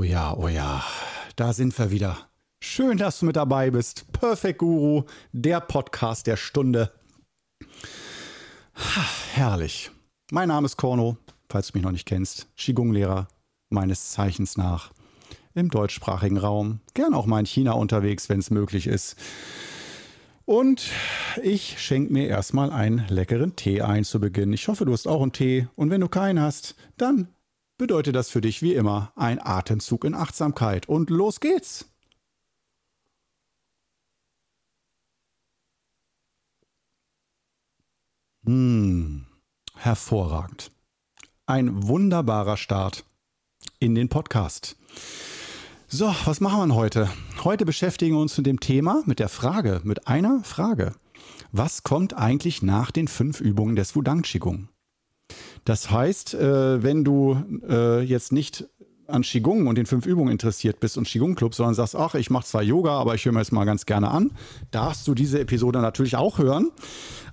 Oh ja, oh ja. Da sind wir wieder. Schön, dass du mit dabei bist. Perfect Guru, der Podcast der Stunde. Herrlich. Mein Name ist Korno, falls du mich noch nicht kennst. Qigong-Lehrer meines Zeichens nach im deutschsprachigen Raum. Gern auch mal in China unterwegs, wenn es möglich ist. Und ich schenke mir erstmal einen leckeren Tee ein zu Beginn. Ich hoffe, du hast auch einen Tee. Und wenn du keinen hast, dann bedeutet das für dich wie immer ein Atemzug in Achtsamkeit. Und los geht's! Hm, hervorragend. Ein wunderbarer Start in den Podcast. So, was machen wir heute? Heute beschäftigen wir uns mit dem Thema, mit der Frage, mit einer Frage. Was kommt eigentlich nach den fünf Übungen des Wudang Qigong? Das heißt, äh, wenn du äh, jetzt nicht an Qigong und den fünf Übungen interessiert bist und Qigong Club, sondern sagst, ach, ich mache zwar Yoga, aber ich höre mir das mal ganz gerne an, darfst du diese Episode natürlich auch hören.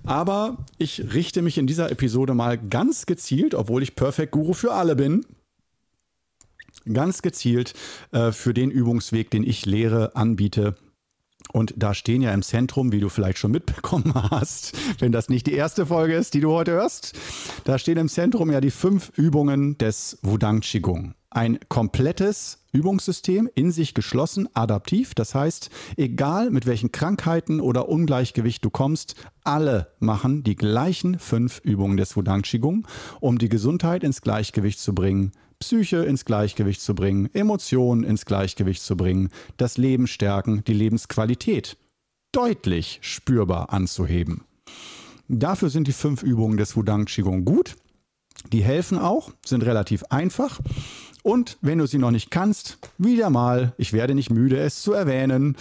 Aber ich richte mich in dieser Episode mal ganz gezielt, obwohl ich Perfect Guru für alle bin, ganz gezielt äh, für den Übungsweg, den ich lehre, anbiete. Und da stehen ja im Zentrum, wie du vielleicht schon mitbekommen hast, wenn das nicht die erste Folge ist, die du heute hörst, da stehen im Zentrum ja die fünf Übungen des Wudang Qigong. Ein komplettes Übungssystem, in sich geschlossen, adaptiv. Das heißt, egal mit welchen Krankheiten oder Ungleichgewicht du kommst, alle machen die gleichen fünf Übungen des Wudang Qigong, um die Gesundheit ins Gleichgewicht zu bringen, Psyche ins Gleichgewicht zu bringen, Emotionen ins Gleichgewicht zu bringen, das Leben stärken, die Lebensqualität deutlich spürbar anzuheben. Dafür sind die fünf Übungen des Wudang Qigong gut. Die helfen auch, sind relativ einfach. Und wenn du sie noch nicht kannst, wieder mal, ich werde nicht müde, es zu erwähnen,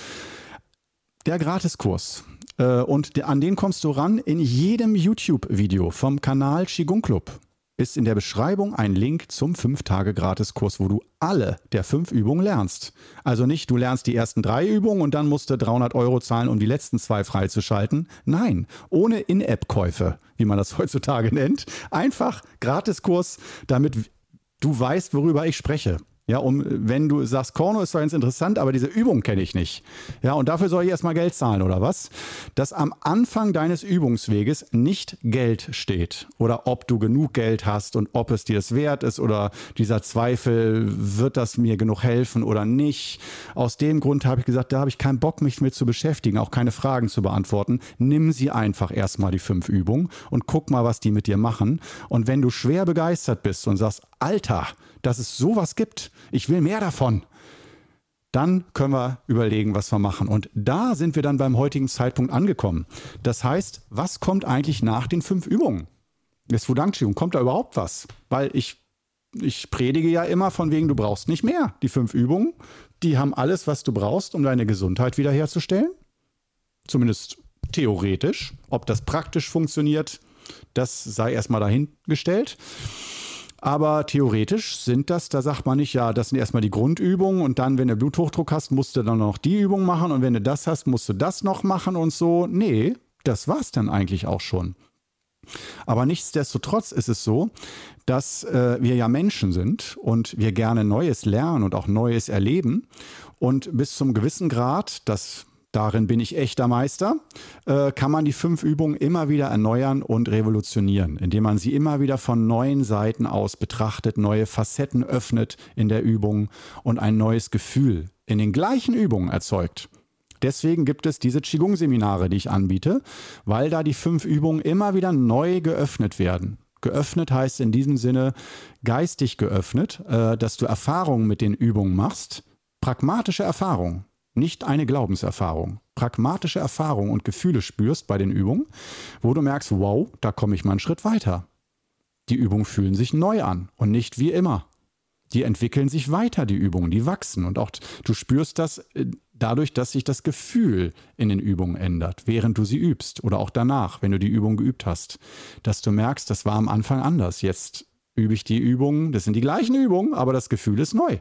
der Gratiskurs. Äh, und an den kommst du ran in jedem YouTube-Video vom Kanal Qigong Club ist in der Beschreibung ein Link zum 5-Tage-Gratiskurs, wo du alle der fünf Übungen lernst. Also nicht, du lernst die ersten drei Übungen und dann musst du 300 Euro zahlen, um die letzten zwei freizuschalten. Nein, ohne In-App-Käufe, wie man das heutzutage nennt. Einfach Gratiskurs, damit du weißt, worüber ich spreche. Ja, um, wenn du sagst, Korno ist zwar ganz interessant, aber diese Übung kenne ich nicht. Ja, und dafür soll ich erstmal Geld zahlen, oder was? Dass am Anfang deines Übungsweges nicht Geld steht. Oder ob du genug Geld hast und ob es dir es wert ist oder dieser Zweifel, wird das mir genug helfen oder nicht. Aus dem Grund habe ich gesagt, da habe ich keinen Bock, mich mit zu beschäftigen, auch keine Fragen zu beantworten. Nimm sie einfach erstmal die fünf Übungen und guck mal, was die mit dir machen. Und wenn du schwer begeistert bist und sagst, Alter, dass es sowas gibt. Ich will mehr davon. Dann können wir überlegen, was wir machen. Und da sind wir dann beim heutigen Zeitpunkt angekommen. Das heißt, was kommt eigentlich nach den fünf Übungen? Das Wudang-Qigong, kommt da überhaupt was? Weil ich, ich predige ja immer von wegen, du brauchst nicht mehr. Die fünf Übungen, die haben alles, was du brauchst, um deine Gesundheit wiederherzustellen. Zumindest theoretisch. Ob das praktisch funktioniert, das sei erstmal dahingestellt. Aber theoretisch sind das, da sagt man nicht, ja, das sind erstmal die Grundübungen und dann, wenn du Bluthochdruck hast, musst du dann noch die Übung machen und wenn du das hast, musst du das noch machen und so. Nee, das war's dann eigentlich auch schon. Aber nichtsdestotrotz ist es so, dass äh, wir ja Menschen sind und wir gerne Neues lernen und auch Neues erleben. Und bis zum gewissen Grad, das darin bin ich echter Meister, äh, kann man die fünf Übungen immer wieder erneuern und revolutionieren, indem man sie immer wieder von neuen Seiten aus betrachtet, neue Facetten öffnet in der Übung und ein neues Gefühl in den gleichen Übungen erzeugt. Deswegen gibt es diese Qigong-Seminare, die ich anbiete, weil da die fünf Übungen immer wieder neu geöffnet werden. Geöffnet heißt in diesem Sinne geistig geöffnet, äh, dass du Erfahrungen mit den Übungen machst, pragmatische Erfahrungen nicht eine Glaubenserfahrung. Pragmatische Erfahrung und Gefühle spürst bei den Übungen, wo du merkst, wow, da komme ich mal einen Schritt weiter. Die Übungen fühlen sich neu an und nicht wie immer. Die entwickeln sich weiter, die Übungen, die wachsen. Und auch du spürst das äh, dadurch, dass sich das Gefühl in den Übungen ändert, während du sie übst oder auch danach, wenn du die Übung geübt hast. Dass du merkst, das war am Anfang anders. Jetzt übe ich die Übungen, das sind die gleichen Übungen, aber das Gefühl ist neu.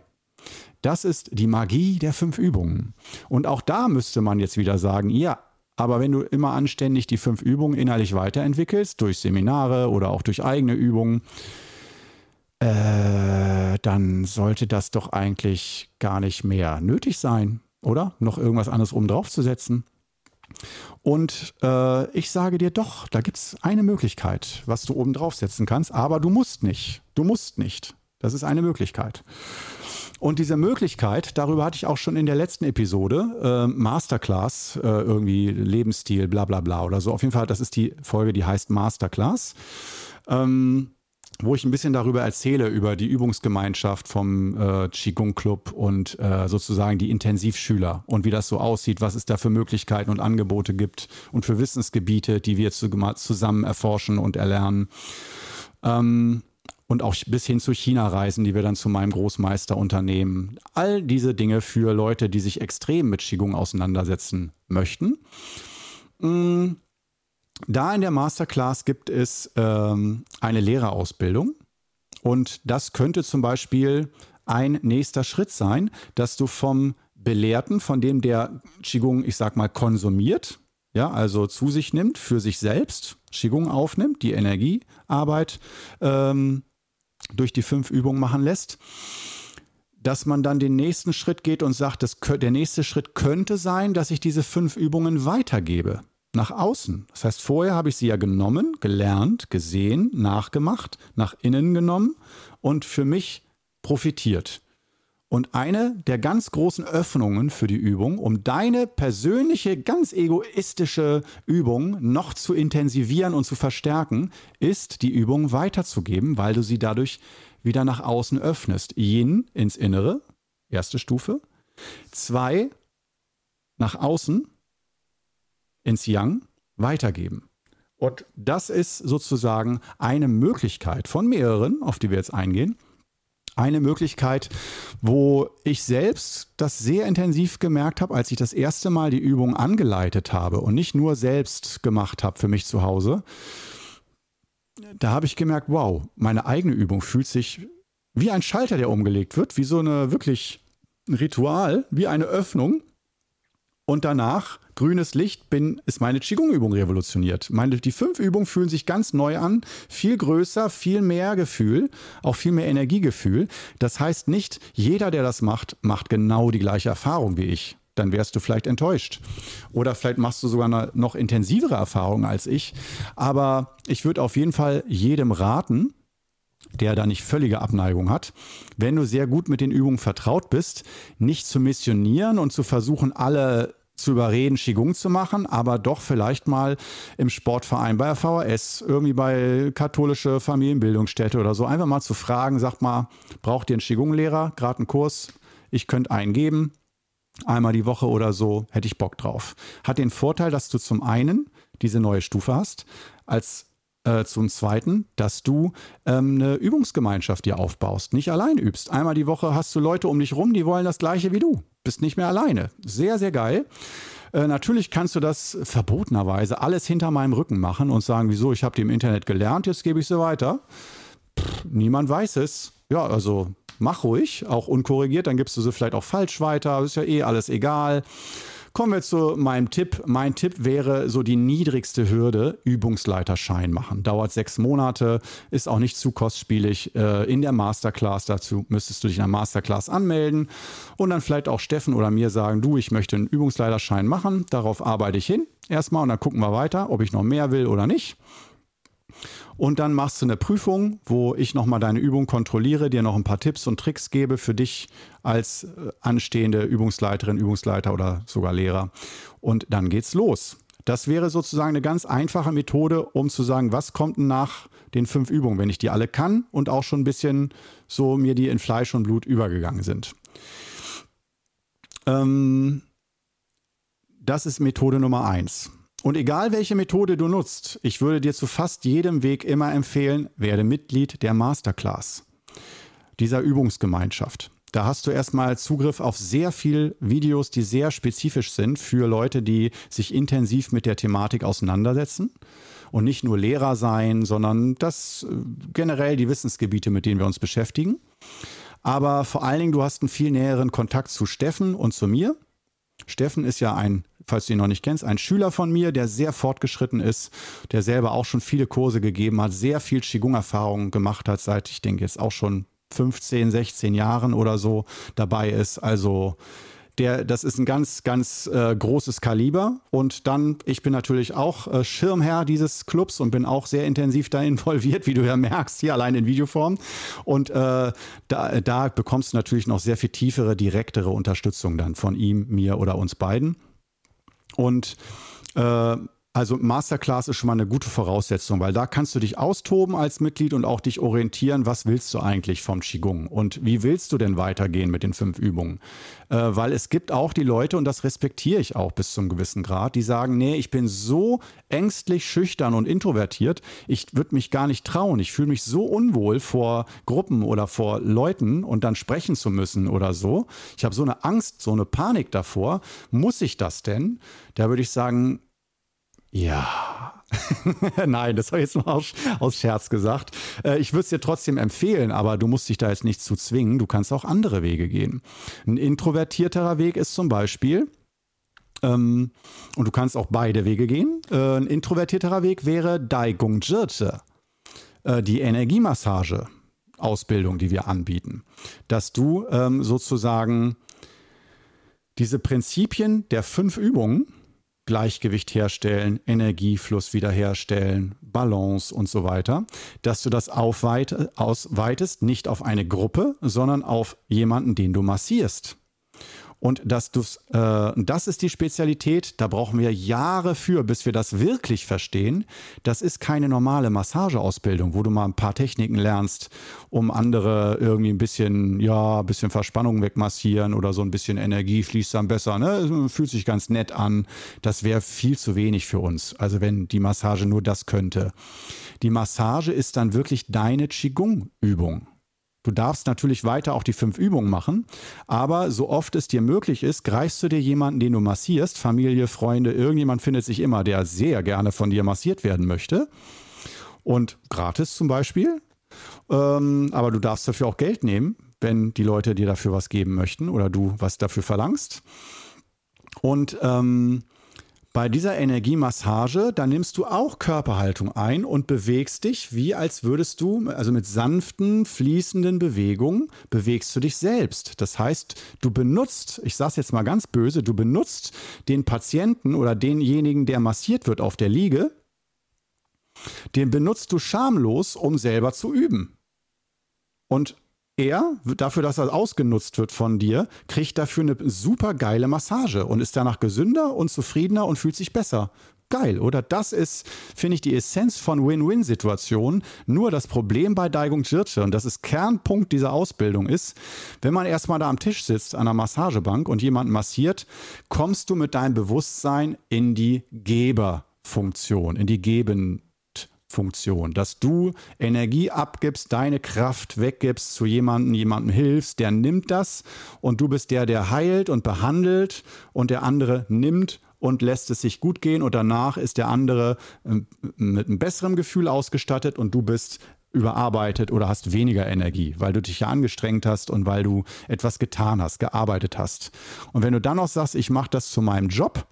Das ist die Magie der fünf Übungen. Und auch da müsste man jetzt wieder sagen, ja, aber wenn du immer anständig die fünf Übungen innerlich weiterentwickelst, durch Seminare oder auch durch eigene Übungen, äh, dann sollte das doch eigentlich gar nicht mehr nötig sein, oder? Noch irgendwas anderes oben drauf zu setzen. Und äh, ich sage dir doch, da gibt es eine Möglichkeit, was du oben draufsetzen kannst, aber du musst nicht. Du musst nicht. Das ist eine Möglichkeit. Und diese Möglichkeit, darüber hatte ich auch schon in der letzten Episode, äh, Masterclass, äh, irgendwie Lebensstil, bla bla bla oder so. Auf jeden Fall, das ist die Folge, die heißt Masterclass. Ähm, wo ich ein bisschen darüber erzähle, über die Übungsgemeinschaft vom äh, Qigong Club und äh, sozusagen die Intensivschüler und wie das so aussieht, was es da für Möglichkeiten und Angebote gibt und für Wissensgebiete, die wir zusammen erforschen und erlernen. Ähm, und auch bis hin zu China-Reisen, die wir dann zu meinem Großmeister unternehmen. All diese Dinge für Leute, die sich extrem mit Qigong auseinandersetzen möchten. Mm, da in der Masterclass gibt es ähm, eine Lehrerausbildung. Und das könnte zum Beispiel ein nächster Schritt sein, dass du vom Belehrten, von dem der Qigong, ich sag mal, konsumiert, ja, also zu sich nimmt, für sich selbst Qigong aufnimmt, die Energiearbeit ähm, durch die fünf Übungen machen lässt, dass man dann den nächsten Schritt geht und sagt, das, der nächste Schritt könnte sein, dass ich diese fünf Übungen weitergebe nach außen. Das heißt, vorher habe ich sie ja genommen, gelernt, gesehen, nachgemacht, nach innen genommen und für mich profitiert. Und eine der ganz großen Öffnungen für die Übung, um deine persönliche, ganz egoistische Übung noch zu intensivieren und zu verstärken, ist die Übung weiterzugeben, weil du sie dadurch wieder nach außen öffnest. Yin ins Innere, erste Stufe. Zwei, nach außen, ins Yang, weitergeben. Und das ist sozusagen eine Möglichkeit von mehreren, auf die wir jetzt eingehen, eine Möglichkeit, wo ich selbst das sehr intensiv gemerkt habe, als ich das erste Mal die Übung angeleitet habe und nicht nur selbst gemacht habe für mich zu Hause. Da habe ich gemerkt, wow, meine eigene Übung fühlt sich wie ein Schalter, der umgelegt wird, wie so eine wirklich ein Ritual, wie eine Öffnung. Und danach grünes Licht bin, ist meine Qigong-Übung revolutioniert. Meine, die fünf Übungen fühlen sich ganz neu an, viel größer, viel mehr Gefühl, auch viel mehr Energiegefühl. Das heißt nicht, jeder, der das macht, macht genau die gleiche Erfahrung wie ich. Dann wärst du vielleicht enttäuscht. Oder vielleicht machst du sogar eine noch intensivere Erfahrung als ich. Aber ich würde auf jeden Fall jedem raten, der da nicht völlige Abneigung hat, wenn du sehr gut mit den Übungen vertraut bist, nicht zu missionieren und zu versuchen, alle zu überreden, Qigong zu machen, aber doch vielleicht mal im Sportverein bei der VHS, irgendwie bei katholische Familienbildungsstätte oder so, einfach mal zu fragen, sagt mal, braucht ihr einen Qigong-Lehrer, gerade einen Kurs? Ich könnte einen geben, einmal die Woche oder so, hätte ich Bock drauf. Hat den Vorteil, dass du zum einen diese neue Stufe hast, als äh, zum Zweiten, dass du ähm, eine Übungsgemeinschaft dir aufbaust, nicht allein übst. Einmal die Woche hast du Leute um dich rum, die wollen das Gleiche wie du. Bist nicht mehr alleine. Sehr, sehr geil. Äh, natürlich kannst du das verbotenerweise alles hinter meinem Rücken machen und sagen, wieso, ich habe die im Internet gelernt, jetzt gebe ich sie weiter. Pff, niemand weiß es. Ja, also mach ruhig, auch unkorrigiert, dann gibst du sie vielleicht auch falsch weiter, ist ja eh alles egal. Kommen wir zu meinem Tipp. Mein Tipp wäre so die niedrigste Hürde, Übungsleiterschein machen. Dauert sechs Monate, ist auch nicht zu kostspielig. Äh, in der Masterclass dazu müsstest du dich in der Masterclass anmelden und dann vielleicht auch Steffen oder mir sagen, du, ich möchte einen Übungsleiterschein machen. Darauf arbeite ich hin erstmal und dann gucken wir weiter, ob ich noch mehr will oder nicht. Und dann machst du eine Prüfung, wo ich nochmal deine Übung kontrolliere, dir noch ein paar Tipps und Tricks gebe für dich als äh, anstehende Übungsleiterin, Übungsleiter oder sogar Lehrer. Und dann geht's los. Das wäre sozusagen eine ganz einfache Methode, um zu sagen, was kommt nach den fünf Übungen, wenn ich die alle kann und auch schon ein bisschen so mir die in Fleisch und Blut übergegangen sind. Ähm, das ist Methode Nummer eins. Und egal welche Methode du nutzt, ich würde dir zu fast jedem Weg immer empfehlen, werde Mitglied der Masterclass, dieser Übungsgemeinschaft. Da hast du erstmal Zugriff auf sehr viele Videos, die sehr spezifisch sind für Leute, die sich intensiv mit der Thematik auseinandersetzen und nicht nur Lehrer sein, sondern das äh, generell die Wissensgebiete, mit denen wir uns beschäftigen. Aber vor allen Dingen, du hast einen viel näheren Kontakt zu Steffen und zu mir Steffen ist ja ein, falls du ihn noch nicht kennst, ein Schüler von mir, der sehr fortgeschritten ist, der selber auch schon viele Kurse gegeben hat, sehr viel Qigong-Erfahrung gemacht hat, seit ich denke jetzt auch schon 15, 16 Jahren oder so dabei ist. Also der, das ist ein ganz, ganz äh, großes Kaliber. Und dann, ich bin natürlich auch äh, Schirmherr dieses Clubs und bin auch sehr intensiv da involviert, wie du ja merkst, hier allein in Videoform. Und äh, da, da bekommst du natürlich noch sehr viel tiefere, direktere Unterstützung dann von ihm, mir oder uns beiden. Und äh, also Masterclass ist schon mal eine gute Voraussetzung, weil da kannst du dich austoben als Mitglied und auch dich orientieren, was willst du eigentlich vom Qigong und wie willst du denn weitergehen mit den fünf Übungen. Äh, weil es gibt auch die Leute, und das respektiere ich auch bis zum gewissen Grad, die sagen, nee, ich bin so ängstlich, schüchtern und introvertiert, ich würde mich gar nicht trauen. Ich fühle mich so unwohl vor Gruppen oder vor Leuten und dann sprechen zu müssen oder so. Ich habe so eine Angst, so eine Panik davor. Muss ich das denn? Da würde ich sagen, ja. Nein, das habe ich jetzt mal aus, aus Scherz gesagt. Äh, ich würde es dir trotzdem empfehlen, aber du musst dich da jetzt nicht zu zwingen. Du kannst auch andere Wege gehen. Ein introvertierterer Weg ist zum Beispiel, ähm, und du kannst auch beide Wege gehen. Äh, ein introvertierterer Weg wäre Dai Gong Jirte, äh, die Energiemassage. Ausbildung, die wir anbieten, dass du ähm, sozusagen diese Prinzipien der fünf Übungen Gleichgewicht herstellen, Energiefluss wiederherstellen, Balance und so weiter, dass du das ausweitest, nicht auf eine Gruppe, sondern auf jemanden, den du massierst. Und du's, äh, das ist die Spezialität, da brauchen wir Jahre für, bis wir das wirklich verstehen. Das ist keine normale Massageausbildung, wo du mal ein paar Techniken lernst, um andere irgendwie ein bisschen, ja, ein bisschen Verspannung wegmassieren oder so ein bisschen Energie fließt dann besser. Ne? Fühlt sich ganz nett an. Das wäre viel zu wenig für uns. Also wenn die Massage nur das könnte. Die Massage ist dann wirklich deine Qigong-Übung. Du darfst natürlich weiter auch die fünf Übungen machen, aber so oft es dir möglich ist, greifst du dir jemanden, den du massierst, Familie, Freunde, irgendjemand findet sich immer, der sehr gerne von dir massiert werden möchte. Und gratis zum Beispiel. Ähm, aber du darfst dafür auch Geld nehmen, wenn die Leute dir dafür was geben möchten oder du was dafür verlangst. Und ähm, bei dieser Energiemassage, da nimmst du auch Körperhaltung ein und bewegst dich, wie als würdest du, also mit sanften, fließenden Bewegungen, bewegst du dich selbst. Das heißt, du benutzt, ich sage es jetzt mal ganz böse, du benutzt den Patienten oder denjenigen, der massiert wird auf der Liege, den benutzt du schamlos, um selber zu üben. Und er, dafür, dass er ausgenutzt wird von dir, kriegt dafür eine super geile Massage und ist danach gesünder und zufriedener und fühlt sich besser. Geil, oder? Das ist, finde ich, die Essenz von Win-Win-Situationen. Nur das Problem bei Daigung Jirche, und das ist Kernpunkt dieser Ausbildung, ist, wenn man erstmal da am Tisch sitzt, an der Massagebank und jemanden massiert, kommst du mit deinem Bewusstsein in die Geberfunktion, in die Geben, Funktion, dass du Energie abgibst, deine Kraft weggibst zu jemandem, jemandem hilfst, der nimmt das und du bist der, der heilt und behandelt und der andere nimmt und lässt es sich gut gehen und danach ist der andere ähm, mit einem besseren Gefühl ausgestattet und du bist überarbeitet oder hast weniger Energie, weil du dich ja angestrengt hast und weil du etwas getan hast, gearbeitet hast. Und wenn du dann noch sagst, ich mache das zu meinem Job,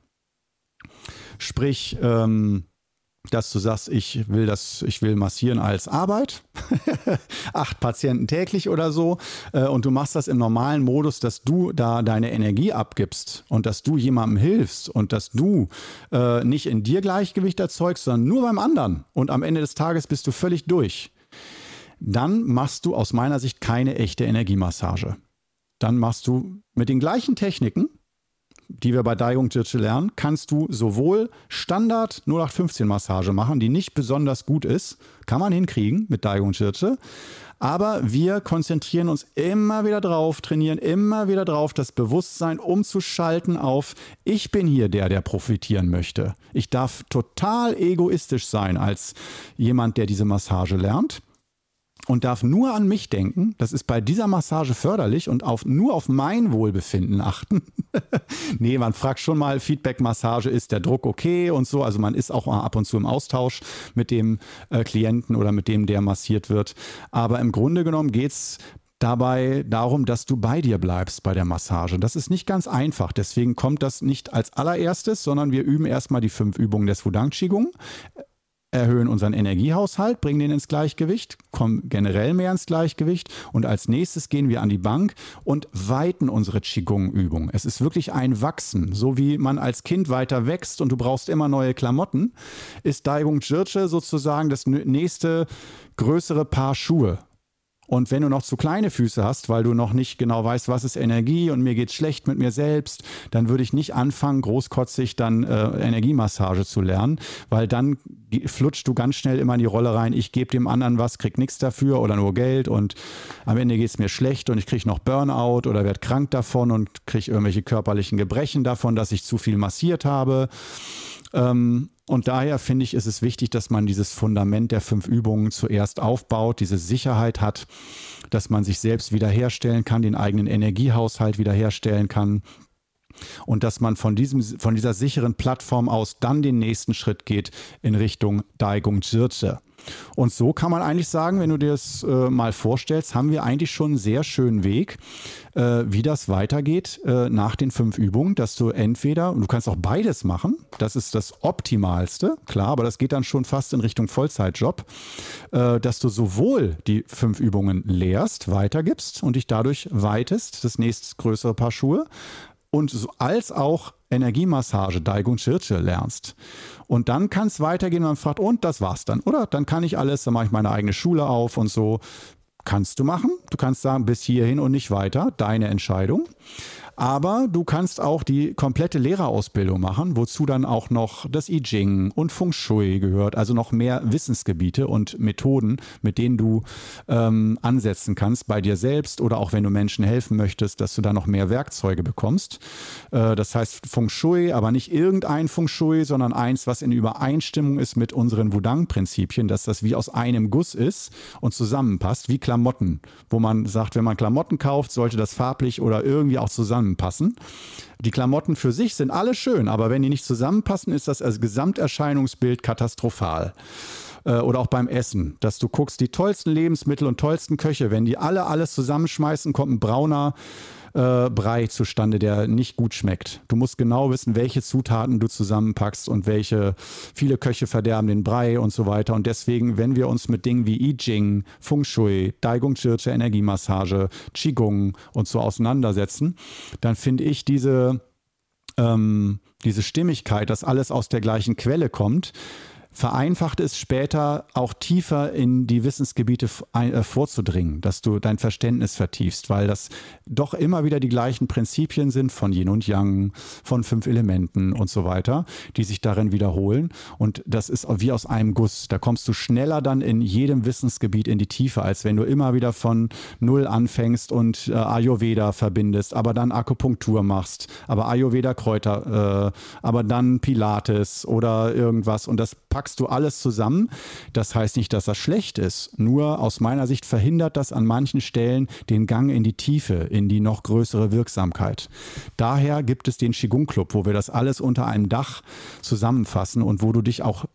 sprich, ähm, dass du sagst, ich will das, ich will massieren als Arbeit, acht Patienten täglich oder so, äh, und du machst das im normalen Modus, dass du da deine Energie abgibst und dass du jemandem hilfst und dass du äh, nicht in dir Gleichgewicht erzeugst, sondern nur beim anderen. Und am Ende des Tages bist du völlig durch. Dann machst du aus meiner Sicht keine echte Energiemassage. Dann machst du mit den gleichen Techniken, die wir bei Daigung Jirche lernen, kannst du sowohl Standard 0815 Massage machen, die nicht besonders gut ist, kann man hinkriegen mit Daigung Jirche, aber wir konzentrieren uns immer wieder drauf, trainieren immer wieder drauf, das Bewusstsein umzuschalten auf, ich bin hier der, der profitieren möchte. Ich darf total egoistisch sein als jemand, der diese Massage lernt und darf nur an mich denken. Das ist bei dieser Massage förderlich und auf, nur auf mein Wohlbefinden achten. nee, man fragt schon mal, Feedback-Massage, ist der Druck okay und so. Also man ist auch ab und zu im Austausch mit dem äh, Klienten oder mit dem, der massiert wird. Aber im Grunde genommen geht es dabei darum, dass du bei dir bleibst bei der Massage. Das ist nicht ganz einfach. Deswegen kommt das nicht als allererstes, sondern wir üben erstmal die fünf Übungen des Wudang Qigong erhöhen unseren Energiehaushalt, bringen den ins Gleichgewicht, kommen generell mehr ins Gleichgewicht und als nächstes gehen wir an die Bank und weiten unsere Qigong-Übung. Es ist wirklich ein Wachsen. So wie man als Kind weiter wächst und du brauchst immer neue Klamotten, ist Daigung Jirche sozusagen das nächste größere Paar Schuhe. Und wenn du noch zu kleine Füße hast, weil du noch nicht genau weißt, was ist Energie und mir geht's schlecht mit mir selbst, dann würde ich nicht anfangen, großkotzig dann äh, Energiemassage zu lernen, weil dann flutscht du ganz schnell immer in die Rolle rein, ich gebe dem anderen was, krieg nichts dafür oder nur Geld und am Ende geht's mir schlecht und ich kriege noch Burnout oder werde krank davon und kriege irgendwelche körperlichen Gebrechen davon, dass ich zu viel massiert habe. Ähm, und daher finde ich, ist es wichtig, dass man dieses Fundament der fünf Übungen zuerst aufbaut, diese Sicherheit hat, dass man sich selbst wiederherstellen kann, den eigenen Energiehaushalt wiederherstellen kann, und dass man von, diesem, von dieser sicheren Plattform aus dann den nächsten Schritt geht in Richtung Daigung Jirche. Und so kann man eigentlich sagen, wenn du dir das äh, mal vorstellst, haben wir eigentlich schon einen sehr schönen Weg, äh, wie das weitergeht äh, nach den fünf Übungen, dass du entweder, und du kannst auch beides machen, das ist das Optimalste, klar, aber das geht dann schon fast in Richtung Vollzeitjob, äh, dass du sowohl die fünf Übungen lehrst, weitergibst und dich dadurch weitest, das nächstgrößere Paar Schuhe, und als auch Energiemassage, Daigun Chirche lernst. Und dann kann es weitergehen, man fragt, und das war's dann, oder? Dann kann ich alles, dann mache ich meine eigene Schule auf und so. Kannst du machen. Du kannst sagen, bis hierhin und nicht weiter, deine Entscheidung. Aber du kannst auch die komplette Lehrerausbildung machen, wozu dann auch noch das I Ching und Feng Shui gehört, also noch mehr Wissensgebiete und Methoden, mit denen du ähm, ansetzen kannst bei dir selbst oder auch wenn du Menschen helfen möchtest, dass du da noch mehr Werkzeuge bekommst. Äh, das heißt Feng Shui, aber nicht irgendein Feng Shui, sondern eins, was in Übereinstimmung ist mit unseren Wudang-Prinzipien, dass das wie aus einem Guss ist und zusammenpasst, wie Klamotten, wo man sagt, wenn man Klamotten kauft, sollte das farblich oder irgendwie auch zusammen zusammenpassen. Die Klamotten für sich sind alle schön, aber wenn die nicht zusammenpassen, ist das als Gesamterscheinungsbild katastrophal äh, oder auch beim Essen, dass du guckst, die tollsten Lebensmittel und tollsten Köche, wenn die alle alles zusammenschmeißen, kommt ein brauner äh, Brei zustande, der nicht gut schmeckt. Du musst genau wissen, welche Zutaten du zusammenpackst und welche, viele Köche verderben den Brei und so weiter. Und deswegen, wenn wir uns mit Dingen wie I Ching, Feng Shui, Daigung Chirche, Energiemassage, Qigong und so auseinandersetzen, dann finde ich diese, ähm, diese Stimmigkeit, dass alles aus der gleichen Quelle kommt, vereinfacht es später auch tiefer in die Wissensgebiete äh, vorzudringen, dass du dein Verständnis vertiefst, weil das doch immer wieder die gleichen Prinzipien sind von Yin und Yang, von fünf Elementen und so weiter, die sich darin wiederholen. Und das ist wie aus einem Guss. Da kommst du schneller dann in jedem Wissensgebiet in die Tiefe, als wenn du immer wieder von Null anfängst und äh, Ayurveda verbindest, aber dann Akupunktur machst, aber Ayurveda Kräuter, äh, aber dann Pilates oder irgendwas und das packt packst du alles zusammen. Das heißt nicht, dass das schlecht ist. Nur aus meiner Sicht verhindert das an manchen Stellen den Gang in die Tiefe, in die noch größere Wirksamkeit. Daher gibt es den Qigong Club, wo wir das alles unter einem Dach zusammenfassen und wo du dich auch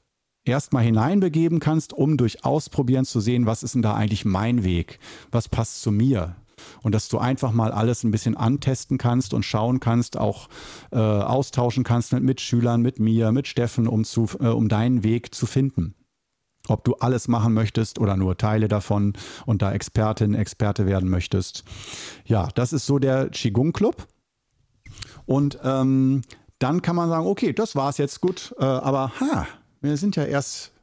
erstmal hineinbegeben kannst, um durch Ausprobieren zu sehen, was ist denn da eigentlich mein Weg? Was passt zu mir? Und dass du einfach mal alles ein bisschen antesten kannst und schauen kannst, auch äh, austauschen kannst mit Mitschülern, mit mir, mit Steffen, um, zu, äh, um deinen Weg zu finden. Ob du alles machen möchtest oder nur Teile davon und da Expertin, Experte werden möchtest. Ja, das ist so der Qigong Club. Und ähm, dann kann man sagen, okay, das war's jetzt gut, äh, aber ha, wir sind ja erst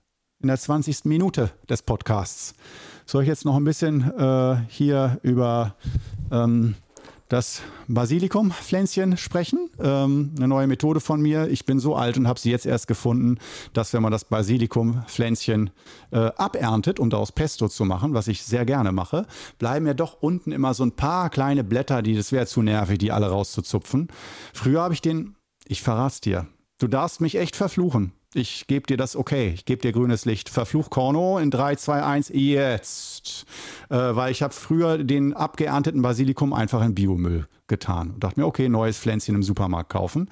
in der 20. Minute des Podcasts. Soll ich jetzt noch ein bisschen äh, hier über ähm, das Basilikum-Pflänzchen sprechen? Ähm, eine neue Methode von mir. Ich bin so alt und habe sie jetzt erst gefunden, dass wenn man das Basilikum-Pflänzchen äh, aberntet, um daraus Pesto zu machen, was ich sehr gerne mache, bleiben ja doch unten immer so ein paar kleine Blätter, die das wäre zu nervig, die alle rauszuzupfen. Früher habe ich den, ich verrat's dir, du darfst mich echt verfluchen. Ich gebe dir das okay, ich gebe dir grünes Licht. Verfluch Korno in 3, 2, 1, jetzt. Äh, weil ich habe früher den abgeernteten Basilikum einfach in Biomüll getan und dachte mir, okay, neues Pflänzchen im Supermarkt kaufen.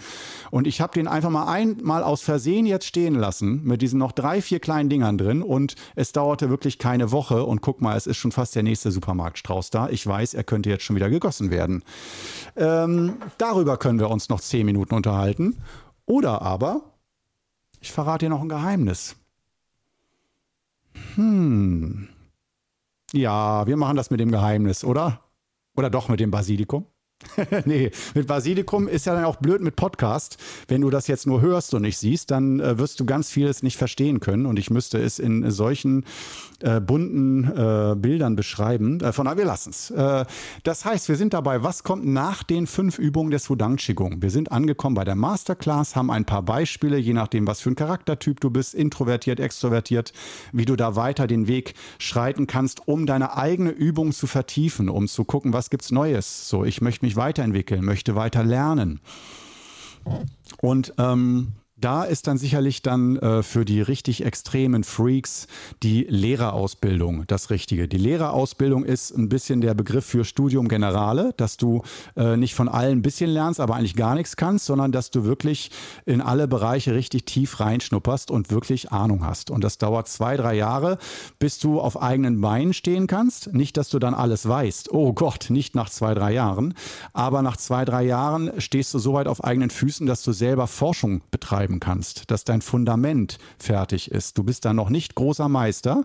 Und ich habe den einfach mal einmal aus Versehen jetzt stehen lassen mit diesen noch drei, vier kleinen Dingern drin und es dauerte wirklich keine Woche und guck mal, es ist schon fast der nächste Supermarktstrauß da. Ich weiß, er könnte jetzt schon wieder gegossen werden. Ähm, darüber können wir uns noch zehn Minuten unterhalten. Oder aber, ich verrate dir noch ein Geheimnis. Hm. Ja, wir machen das mit dem Geheimnis, oder? Oder doch mit dem Basilikum? nee, mit Basilikum ist ja dann auch blöd mit Podcast. Wenn du das jetzt nur hörst und nicht siehst, dann äh, wirst du ganz vieles nicht verstehen können. Und ich müsste es in solchen äh, bunten äh, Bildern beschreiben. Äh, von daher, wir lassen es. Äh, das heißt, wir sind dabei, was kommt nach den fünf Übungen des Wudang Qigong? Wir sind angekommen bei der Masterclass, haben ein paar Beispiele, je nachdem, was für ein Charaktertyp du bist, introvertiert, extrovertiert, wie du da weiter den Weg schreiten kannst, um deine eigene Übung zu vertiefen, um zu gucken, was gibt's Neues. So, ich möchte mich weiterentwickeln, möchte weiter lernen. Und ähm, da ist dann sicherlich dann äh, für die richtig extremen Freaks die Lehrerausbildung das Richtige. Die Lehrerausbildung ist ein bisschen der Begriff für Studium Generale, dass du äh, nicht von allen ein bisschen lernst, aber eigentlich gar nichts kannst, sondern dass du wirklich in alle Bereiche richtig tief reinschnupperst und wirklich Ahnung hast. Und das dauert zwei, drei Jahre, bis du auf eigenen Beinen stehen kannst. Nicht, dass du dann alles weißt. Oh Gott, nicht nach zwei, drei Jahren. Aber nach zwei, drei Jahren stehst du so weit auf eigenen Füßen, dass du selber Forschung betreiben schreiben kannst, dass dein Fundament fertig ist. Du bist da noch nicht großer Meister,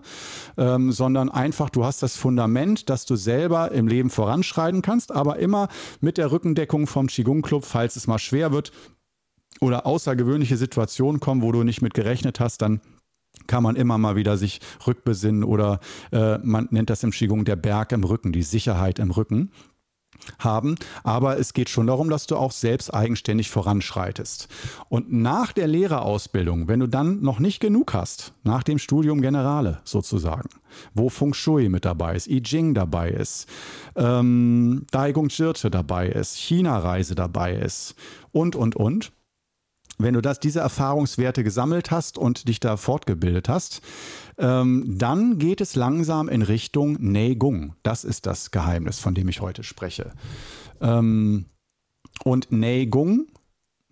ähm, sondern einfach, du hast das Fundament, dass du selber im Leben voranschreiten kannst, aber immer mit der Rückendeckung vom Qigong Club, falls es mal schwer wird oder außergewöhnliche Situationen kommen, wo du nicht mit gerechnet hast, dann kann man immer mal wieder sich rückbesinnen oder äh, man nennt das im Qigong der Berg im Rücken, die Sicherheit im Rücken haben. Aber es geht schon darum, dass du auch selbst eigenständig voranschreitest. Und nach der Lehrerausbildung, wenn du dann noch nicht genug hast, nach dem Studium Generale sozusagen, wo Feng Shui mit dabei ist, I Ching dabei ist, ähm, Daigung Jirte dabei ist, China-Reise dabei ist und, und, und, wenn du das, diese Erfahrungswerte gesammelt hast und dich da fortgebildet hast, ähm, dann geht es langsam in Richtung Neigung. Das ist das Geheimnis, von dem ich heute spreche. Ähm, und Neigung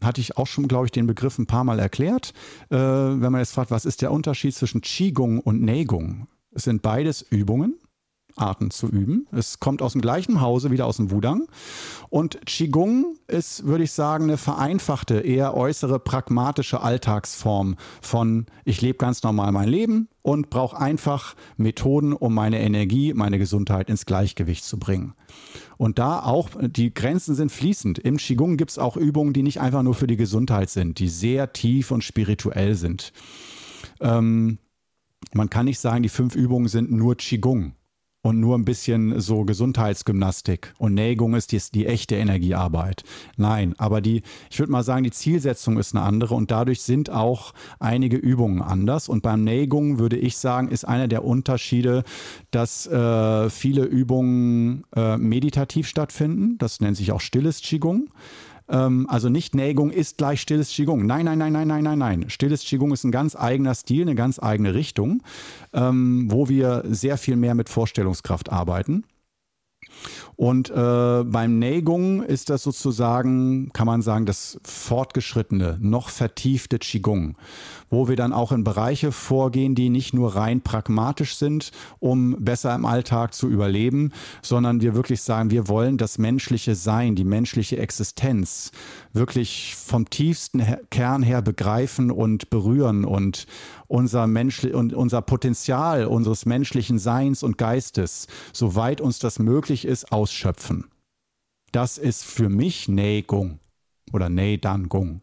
hatte ich auch schon, glaube ich, den Begriff ein paar Mal erklärt. Äh, wenn man jetzt fragt, was ist der Unterschied zwischen Qigong und Neigung? Es sind beides Übungen. Arten zu üben. Es kommt aus dem gleichen Hause, wieder aus dem Wudang. Und Qigong ist, würde ich sagen, eine vereinfachte, eher äußere, pragmatische Alltagsform von ich lebe ganz normal mein Leben und brauche einfach Methoden, um meine Energie, meine Gesundheit ins Gleichgewicht zu bringen. Und da auch, die Grenzen sind fließend. Im Qigong gibt es auch Übungen, die nicht einfach nur für die Gesundheit sind, die sehr tief und spirituell sind. Ähm, man kann nicht sagen, die fünf Übungen sind nur Qigong und nur ein bisschen so Gesundheitsgymnastik und Neigung ist die, die echte Energiearbeit. Nein, aber die, ich würde mal sagen, die Zielsetzung ist eine andere und dadurch sind auch einige Übungen anders. Und beim Neigung würde ich sagen, ist einer der Unterschiede, dass äh, viele Übungen äh, meditativ stattfinden. Das nennt sich auch stilles Qigong. Ähm, also nicht Neigung ist gleich stilles Qigong. Nein, nein, nein, nein, nein, nein, nein. Stilles Qigong ist ein ganz eigener Stil, eine ganz eigene Richtung, ähm, wo wir sehr viel mehr mit Vorstellungskraft arbeiten. Und äh, beim Neigung ist das sozusagen, kann man sagen, das fortgeschrittene, noch vertiefte Qigong, wo wir dann auch in Bereiche vorgehen, die nicht nur rein pragmatisch sind, um besser im Alltag zu überleben, sondern wir wirklich sagen, wir wollen das menschliche Sein, die menschliche Existenz wirklich vom tiefsten Kern her begreifen und berühren und unser, Menschli und unser Potenzial unseres menschlichen Seins und Geistes, soweit uns das möglich ist, ausschöpfen. Das ist für mich Neigung oder Neidangung.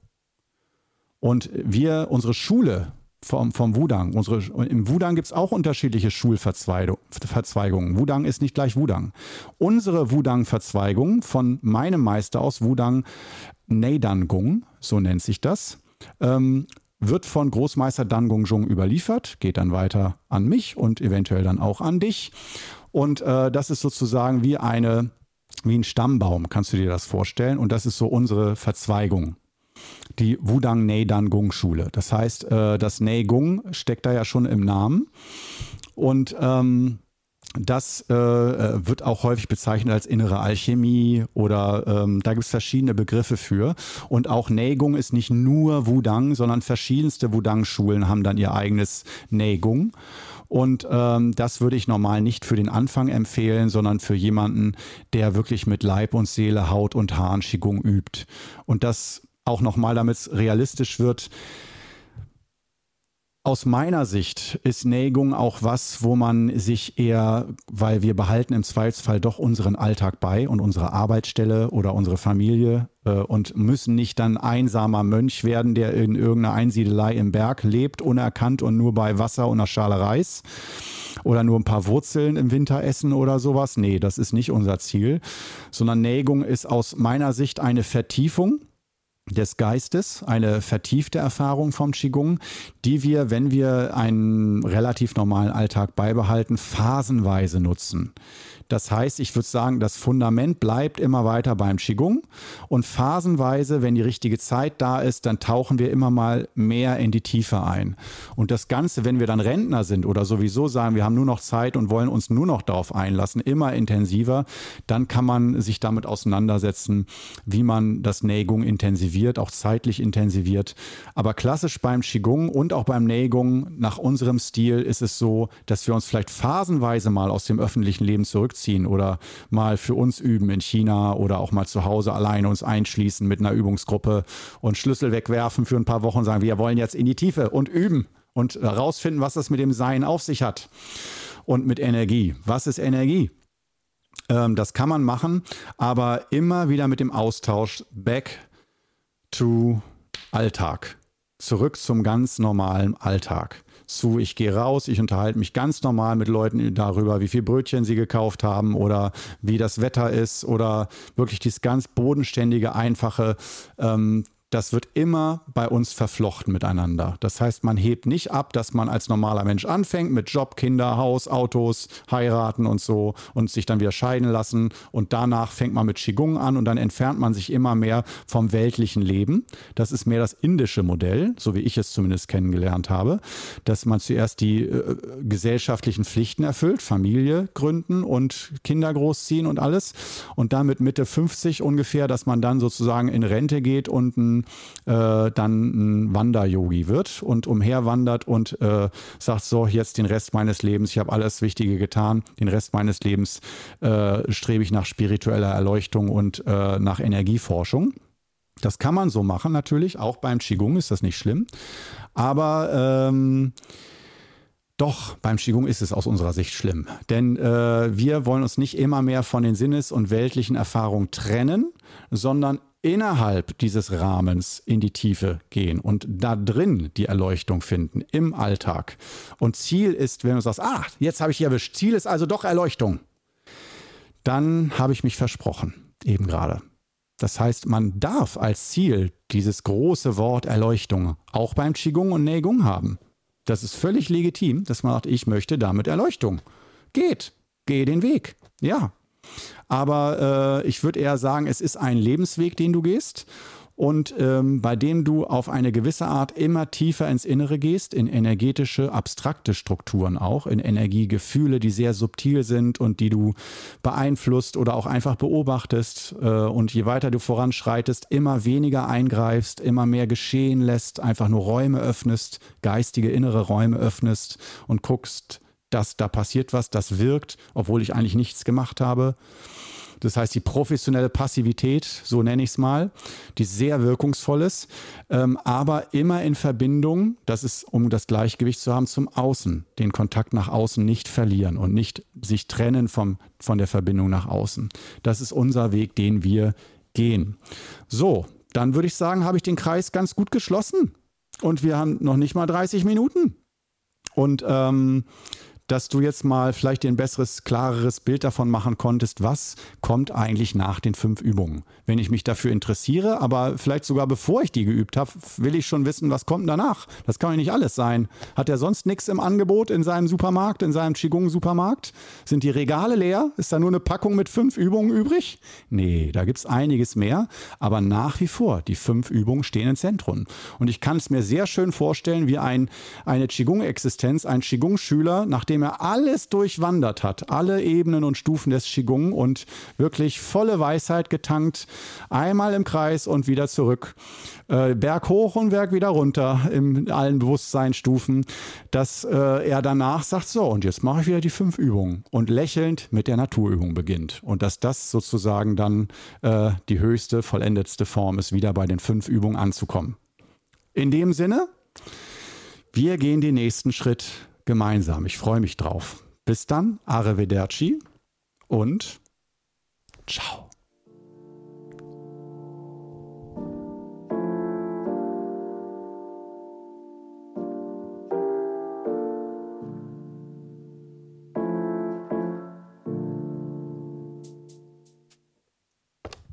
Und wir, unsere Schule vom, vom Wudang, unsere, im Wudang gibt es auch unterschiedliche Schulverzweigungen. Wudang ist nicht gleich Wudang. Unsere Wudang-Verzweigung von meinem Meister aus Wudang Neidangung, so nennt sich das, ähm, wird von Großmeister Dan Gongzhong überliefert, geht dann weiter an mich und eventuell dann auch an dich. Und äh, das ist sozusagen wie eine, wie ein Stammbaum, kannst du dir das vorstellen? Und das ist so unsere Verzweigung. Die Wudang Neidan Gung Schule. Das heißt, äh, das Gung steckt da ja schon im Namen. Und ähm, das äh, äh, wird auch häufig bezeichnet als innere Alchemie oder ähm, da gibt es verschiedene Begriffe für. Und auch Neigung ist nicht nur Wudang, sondern verschiedenste Wudang-Schulen haben dann ihr eigenes Neigung. Und ähm, das würde ich normal nicht für den Anfang empfehlen, sondern für jemanden, der wirklich mit Leib und Seele, Haut und Haaren Qigong übt. Und das auch nochmal, damit es realistisch wird, aus meiner Sicht ist Neigung auch was, wo man sich eher, weil wir behalten im Zweifelsfall doch unseren Alltag bei und unsere Arbeitsstelle oder unsere Familie äh, und müssen nicht dann einsamer Mönch werden, der in irgendeiner Einsiedelei im Berg lebt, unerkannt und nur bei Wasser und einer Schale Reis oder nur ein paar Wurzeln im Winter essen oder sowas. Nee, das ist nicht unser Ziel, sondern Neigung ist aus meiner Sicht eine Vertiefung des Geistes, eine vertiefte Erfahrung vom Qigong, die wir, wenn wir einen relativ normalen Alltag beibehalten, phasenweise nutzen. Das heißt, ich würde sagen, das Fundament bleibt immer weiter beim Qigong und phasenweise, wenn die richtige Zeit da ist, dann tauchen wir immer mal mehr in die Tiefe ein. Und das Ganze, wenn wir dann Rentner sind oder sowieso sagen, wir haben nur noch Zeit und wollen uns nur noch darauf einlassen, immer intensiver, dann kann man sich damit auseinandersetzen, wie man das Neigung intensiviert, auch zeitlich intensiviert. Aber klassisch beim Qigong und auch beim Neigung nach unserem Stil ist es so, dass wir uns vielleicht phasenweise mal aus dem öffentlichen Leben zurück zurückziehen oder mal für uns üben in China oder auch mal zu Hause alleine uns einschließen mit einer Übungsgruppe und Schlüssel wegwerfen für ein paar Wochen und sagen, wir wollen jetzt in die Tiefe und üben und herausfinden, was das mit dem Sein auf sich hat und mit Energie. Was ist Energie? Ähm, das kann man machen, aber immer wieder mit dem Austausch back to Alltag. Zurück zum ganz normalen Alltag zu, ich gehe raus, ich unterhalte mich ganz normal mit Leuten darüber, wie viel Brötchen sie gekauft haben oder wie das Wetter ist oder wirklich dieses ganz bodenständige, einfache, ähm, das wird immer bei uns verflochten miteinander. Das heißt, man hebt nicht ab, dass man als normaler Mensch anfängt mit Job, Kinder, Haus, Autos, heiraten und so und sich dann wieder scheiden lassen und danach fängt man mit Qigong an und dann entfernt man sich immer mehr vom weltlichen Leben. Das ist mehr das indische Modell, so wie ich es zumindest kennengelernt habe, dass man zuerst die äh, gesellschaftlichen Pflichten erfüllt, Familie gründen und Kinder großziehen und alles und dann mit Mitte 50 ungefähr, dass man dann sozusagen in Rente geht und ein äh, dann ein Wander-Yogi wird und umherwandert und äh, sagt so, jetzt den Rest meines Lebens, ich habe alles Wichtige getan, den Rest meines Lebens äh, strebe ich nach spiritueller Erleuchtung und äh, nach Energieforschung. Das kann man so machen natürlich, auch beim Qigong ist das nicht schlimm. Aber ähm, doch, beim Qigong ist es aus unserer Sicht schlimm. Denn äh, wir wollen uns nicht immer mehr von den Sinnes- und weltlichen Erfahrungen trennen, sondern innerhalb dieses Rahmens in die Tiefe gehen und da drin die Erleuchtung finden im Alltag. Und Ziel ist, wenn du sagst, ah, jetzt habe ich hier erwischt, Ziel ist also doch Erleuchtung, dann habe ich mich versprochen, eben gerade. Das heißt, man darf als Ziel dieses große Wort Erleuchtung auch beim Qigong und Neigung haben. Das ist völlig legitim, dass man sagt, ich möchte damit Erleuchtung. Geht, geh den Weg. Ja, aber äh, ich würde eher sagen, es ist ein Lebensweg, den du gehst und ähm, bei dem du auf eine gewisse Art immer tiefer ins Innere gehst, in energetische, abstrakte Strukturen auch, in Energiegefühle, die sehr subtil sind und die du beeinflusst oder auch einfach beobachtest. Äh, und je weiter du voranschreitest, immer weniger eingreifst, immer mehr geschehen lässt, einfach nur Räume öffnest, geistige innere Räume öffnest und guckst, dass da passiert was, das wirkt, obwohl ich eigentlich nichts gemacht habe. Das heißt, die professionelle Passivität, so nenne ich es mal, die sehr wirkungsvoll ist, ähm, aber immer in Verbindung, das ist, um das Gleichgewicht zu haben, zum Außen, den Kontakt nach außen nicht verlieren und nicht sich trennen vom, von der Verbindung nach außen. Das ist unser Weg, den wir gehen. So, dann würde ich sagen, habe ich den Kreis ganz gut geschlossen. Und wir haben noch nicht mal 30 Minuten. Und ähm, dass du jetzt mal vielleicht dir ein besseres, klareres Bild davon machen konntest, was kommt eigentlich nach den fünf Übungen. Wenn ich mich dafür interessiere, aber vielleicht sogar bevor ich die geübt habe, will ich schon wissen, was kommt danach. Das kann ja nicht alles sein. Hat er sonst nichts im Angebot in seinem Supermarkt, in seinem Qigong-Supermarkt? Sind die Regale leer? Ist da nur eine Packung mit fünf Übungen übrig? Nee, da gibt es einiges mehr. Aber nach wie vor, die fünf Übungen stehen im Zentrum. Und ich kann es mir sehr schön vorstellen, wie ein, eine Qigong-Existenz, ein Qigong-Schüler, nachdem er alles durchwandert hat, alle Ebenen und Stufen des Qigong und wirklich volle Weisheit getankt, einmal im Kreis und wieder zurück, äh, Berg hoch und Berg wieder runter in allen Bewusstseinsstufen, dass äh, er danach sagt, so, und jetzt mache ich wieder die fünf Übungen und lächelnd mit der Naturübung beginnt. Und dass das sozusagen dann äh, die höchste, vollendetste Form ist, wieder bei den fünf Übungen anzukommen. In dem Sinne, wir gehen den nächsten Schritt gemeinsam. Ich freue mich drauf. Bis dann, Arrivederci und ciao.